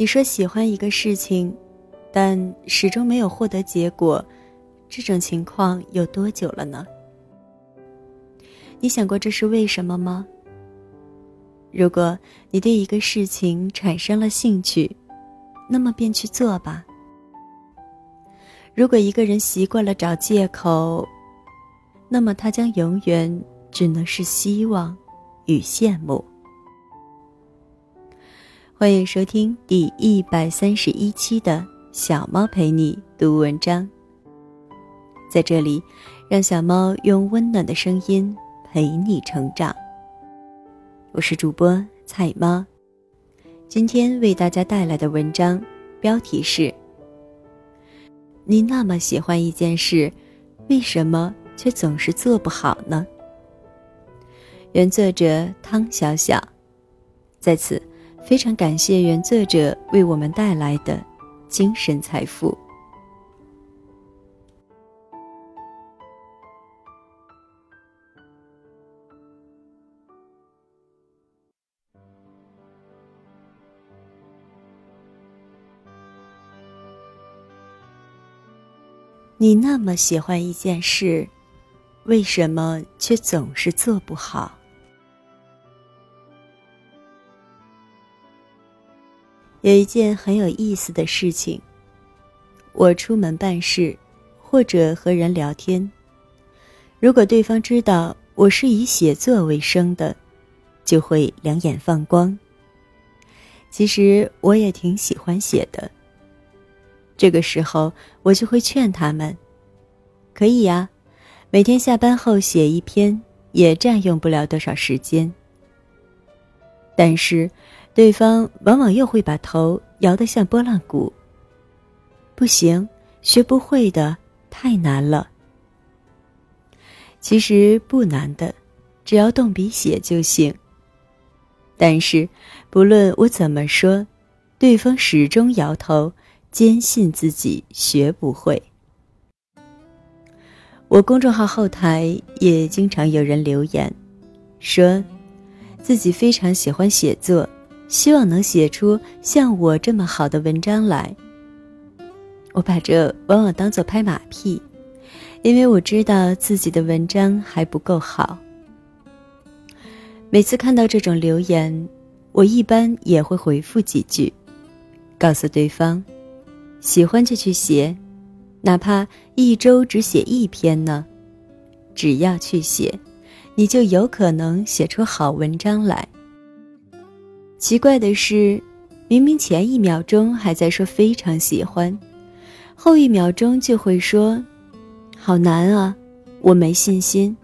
你说喜欢一个事情，但始终没有获得结果，这种情况有多久了呢？你想过这是为什么吗？如果你对一个事情产生了兴趣，那么便去做吧。如果一个人习惯了找借口，那么他将永远只能是希望与羡慕。欢迎收听第一百三十一期的小猫陪你读文章。在这里，让小猫用温暖的声音陪你成长。我是主播菜猫，今天为大家带来的文章标题是：你那么喜欢一件事，为什么却总是做不好呢？原作者汤小小，在此。非常感谢原作者为我们带来的精神财富。你那么喜欢一件事，为什么却总是做不好？有一件很有意思的事情。我出门办事，或者和人聊天，如果对方知道我是以写作为生的，就会两眼放光。其实我也挺喜欢写的。这个时候，我就会劝他们：“可以呀，每天下班后写一篇，也占用不了多少时间。”但是。对方往往又会把头摇得像拨浪鼓。不行，学不会的，太难了。其实不难的，只要动笔写就行。但是，不论我怎么说，对方始终摇头，坚信自己学不会。我公众号后台也经常有人留言，说自己非常喜欢写作。希望能写出像我这么好的文章来。我把这往往当做拍马屁，因为我知道自己的文章还不够好。每次看到这种留言，我一般也会回复几句，告诉对方：喜欢就去写，哪怕一周只写一篇呢，只要去写，你就有可能写出好文章来。奇怪的是，明明前一秒钟还在说非常喜欢，后一秒钟就会说：“好难啊，我没信心，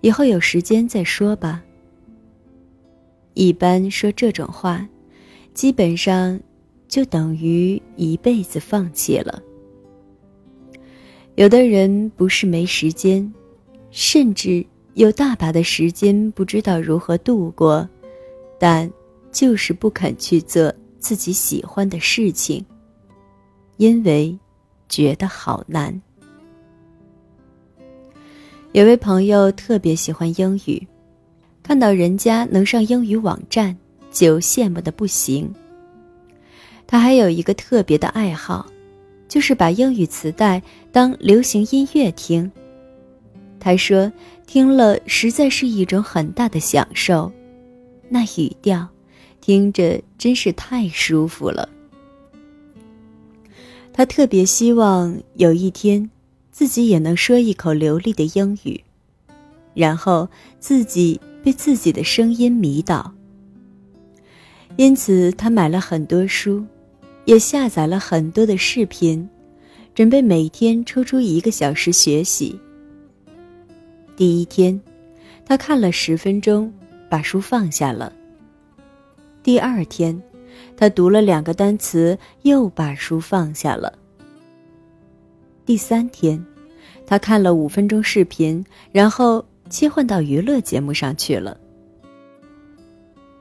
以后有时间再说吧。”一般说这种话，基本上就等于一辈子放弃了。有的人不是没时间，甚至有大把的时间不知道如何度过，但。就是不肯去做自己喜欢的事情，因为觉得好难。有位朋友特别喜欢英语，看到人家能上英语网站，就羡慕的不行。他还有一个特别的爱好，就是把英语磁带当流行音乐听。他说，听了实在是一种很大的享受，那语调。听着真是太舒服了。他特别希望有一天，自己也能说一口流利的英语，然后自己被自己的声音迷倒。因此，他买了很多书，也下载了很多的视频，准备每天抽出一个小时学习。第一天，他看了十分钟，把书放下了。第二天，他读了两个单词，又把书放下了。第三天，他看了五分钟视频，然后切换到娱乐节目上去了。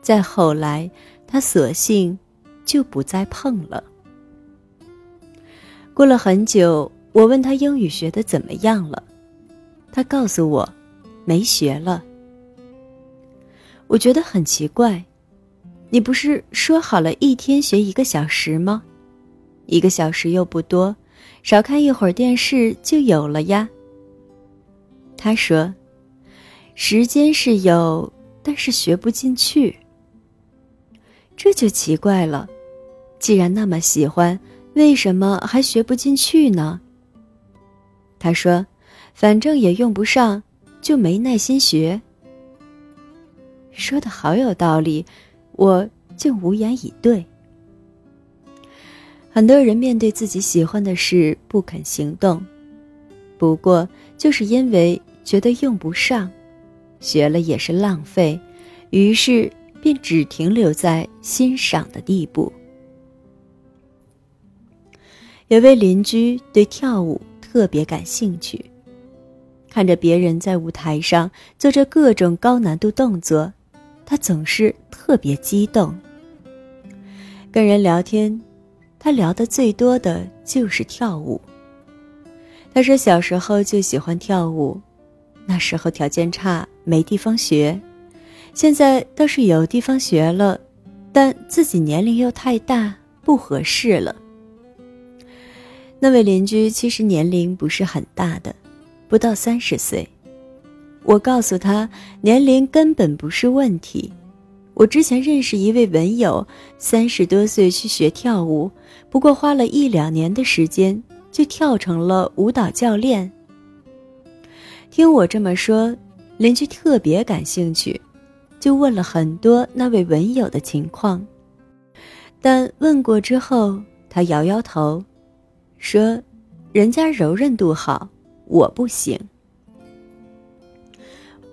再后来，他索性就不再碰了。过了很久，我问他英语学的怎么样了，他告诉我，没学了。我觉得很奇怪。你不是说好了一天学一个小时吗？一个小时又不多，少看一会儿电视就有了呀。”他说：“时间是有，但是学不进去。这就奇怪了。既然那么喜欢，为什么还学不进去呢？”他说：“反正也用不上，就没耐心学。”说的好有道理，我竟无言以对。很多人面对自己喜欢的事不肯行动，不过就是因为。觉得用不上，学了也是浪费，于是便只停留在欣赏的地步。有位邻居对跳舞特别感兴趣，看着别人在舞台上做着各种高难度动作，他总是特别激动。跟人聊天，他聊的最多的就是跳舞。他说小时候就喜欢跳舞。那时候条件差，没地方学，现在倒是有地方学了，但自己年龄又太大，不合适了。那位邻居其实年龄不是很大的，不到三十岁。我告诉他，年龄根本不是问题。我之前认识一位文友，三十多岁去学跳舞，不过花了一两年的时间，就跳成了舞蹈教练。听我这么说，邻居特别感兴趣，就问了很多那位文友的情况。但问过之后，他摇摇头，说：“人家柔韧度好，我不行。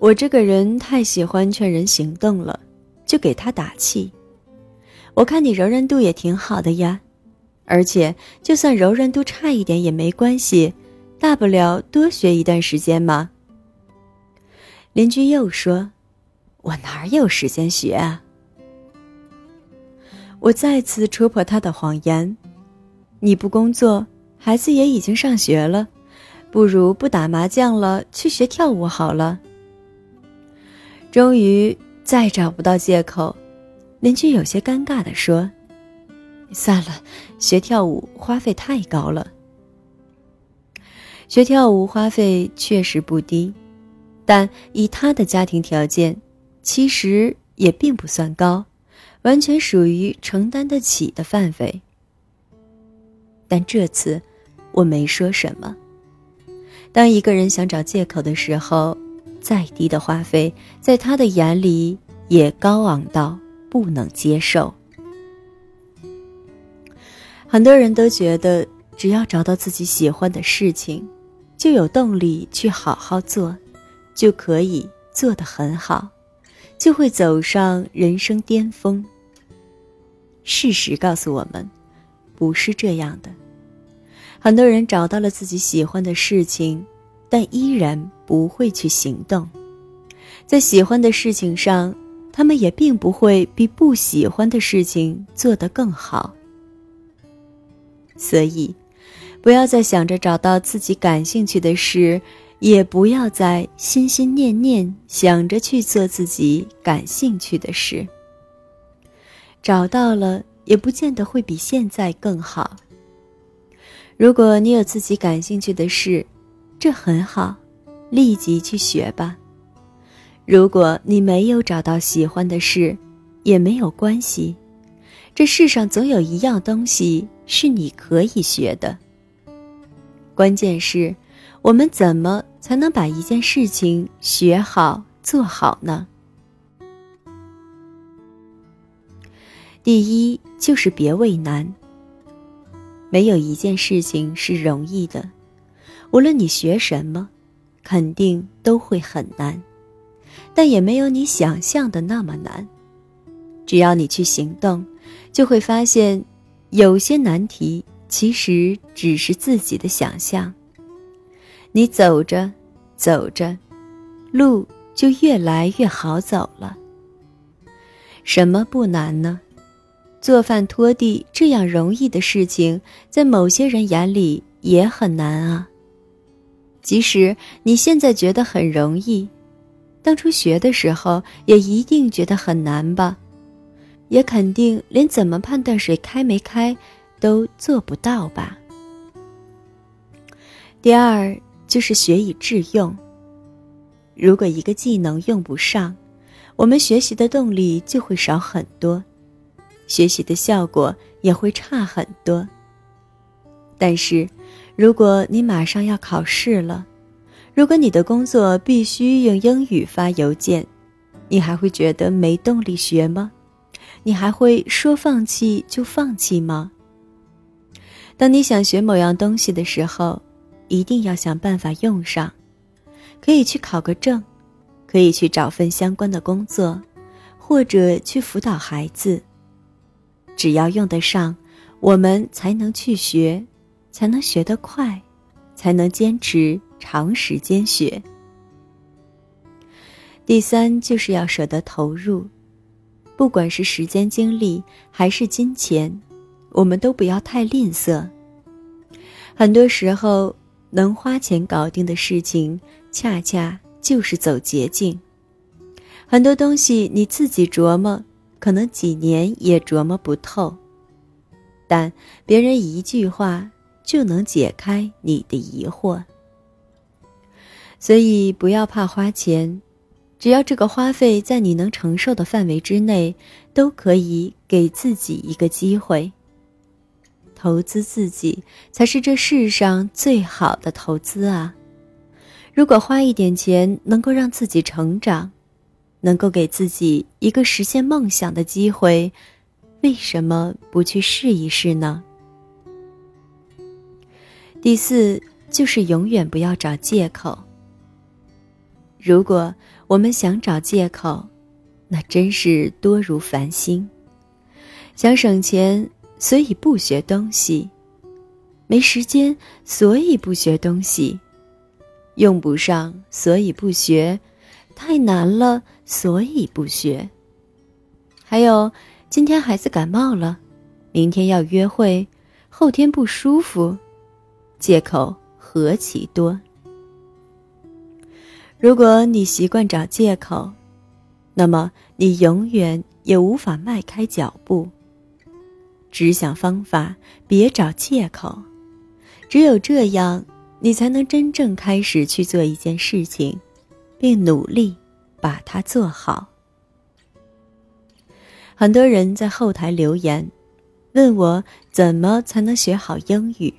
我这个人太喜欢劝人行动了，就给他打气。我看你柔韧度也挺好的呀，而且就算柔韧度差一点也没关系。”大不了多学一段时间嘛。邻居又说：“我哪有时间学啊？”我再次戳破他的谎言：“你不工作，孩子也已经上学了，不如不打麻将了，去学跳舞好了。”终于再找不到借口，邻居有些尴尬的说：“算了，学跳舞花费太高了。”学跳舞花费确实不低，但以他的家庭条件，其实也并不算高，完全属于承担得起的范围。但这次，我没说什么。当一个人想找借口的时候，再低的花费，在他的眼里也高昂到不能接受。很多人都觉得，只要找到自己喜欢的事情。就有动力去好好做，就可以做得很好，就会走上人生巅峰。事实告诉我们，不是这样的。很多人找到了自己喜欢的事情，但依然不会去行动。在喜欢的事情上，他们也并不会比不喜欢的事情做得更好。所以。不要再想着找到自己感兴趣的事，也不要再心心念念想着去做自己感兴趣的事。找到了，也不见得会比现在更好。如果你有自己感兴趣的事，这很好，立即去学吧。如果你没有找到喜欢的事，也没有关系，这世上总有一样东西是你可以学的。关键是，我们怎么才能把一件事情学好做好呢？第一就是别畏难。没有一件事情是容易的，无论你学什么，肯定都会很难，但也没有你想象的那么难。只要你去行动，就会发现，有些难题。其实只是自己的想象。你走着，走着，路就越来越好走了。什么不难呢？做饭、拖地这样容易的事情，在某些人眼里也很难啊。即使你现在觉得很容易，当初学的时候也一定觉得很难吧？也肯定连怎么判断水开没开都做不到吧。第二就是学以致用。如果一个技能用不上，我们学习的动力就会少很多，学习的效果也会差很多。但是，如果你马上要考试了，如果你的工作必须用英语发邮件，你还会觉得没动力学吗？你还会说放弃就放弃吗？当你想学某样东西的时候，一定要想办法用上，可以去考个证，可以去找份相关的工作，或者去辅导孩子。只要用得上，我们才能去学，才能学得快，才能坚持长时间学。第三，就是要舍得投入，不管是时间、精力还是金钱，我们都不要太吝啬。很多时候，能花钱搞定的事情，恰恰就是走捷径。很多东西你自己琢磨，可能几年也琢磨不透，但别人一句话就能解开你的疑惑。所以，不要怕花钱。只要这个花费在你能承受的范围之内，都可以给自己一个机会。投资自己才是这世上最好的投资啊！如果花一点钱能够让自己成长，能够给自己一个实现梦想的机会，为什么不去试一试呢？第四，就是永远不要找借口。如果我们想找借口，那真是多如繁星。想省钱，所以不学东西；没时间，所以不学东西；用不上，所以不学；太难了，所以不学。还有，今天孩子感冒了，明天要约会，后天不舒服，借口何其多。如果你习惯找借口，那么你永远也无法迈开脚步。只想方法，别找借口。只有这样，你才能真正开始去做一件事情，并努力把它做好。很多人在后台留言，问我怎么才能学好英语。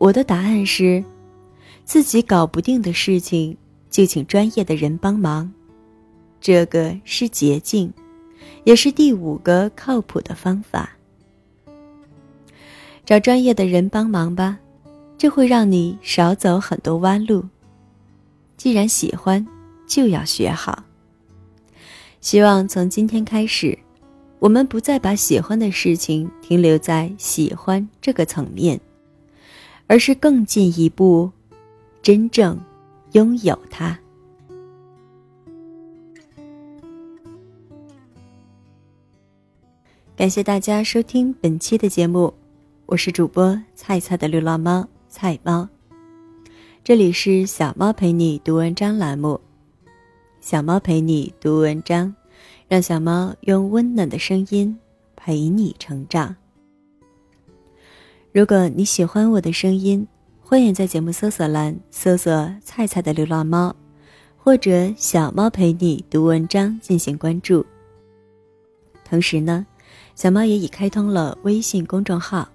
我的答案是。自己搞不定的事情，就请专业的人帮忙，这个是捷径，也是第五个靠谱的方法。找专业的人帮忙吧，这会让你少走很多弯路。既然喜欢，就要学好。希望从今天开始，我们不再把喜欢的事情停留在喜欢这个层面，而是更进一步。真正拥有它。感谢大家收听本期的节目，我是主播菜菜的流浪猫菜猫，这里是小猫陪你读文章栏目，小猫陪你读文章，让小猫用温暖的声音陪你成长。如果你喜欢我的声音。欢迎在节目搜索栏搜索“菜菜的流浪猫”，或者“小猫陪你读文章”进行关注。同时呢，小猫也已开通了微信公众号，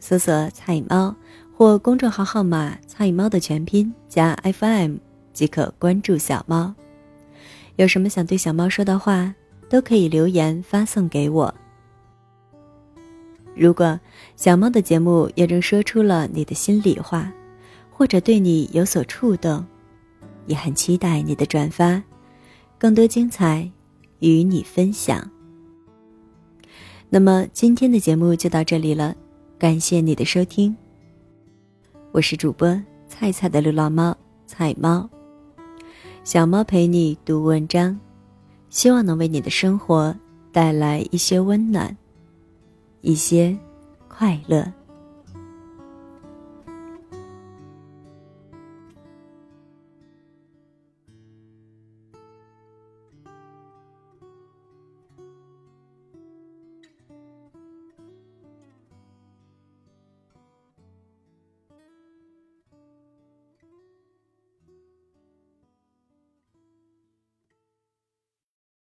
搜索“菜猫”或公众号号码“菜猫”的全拼加 FM 即可关注小猫。有什么想对小猫说的话，都可以留言发送给我。如果小猫的节目也正说出了你的心里话，或者对你有所触动，也很期待你的转发，更多精彩与你分享。那么今天的节目就到这里了，感谢你的收听。我是主播菜菜的流浪猫菜猫，小猫陪你读文章，希望能为你的生活带来一些温暖。一些快乐。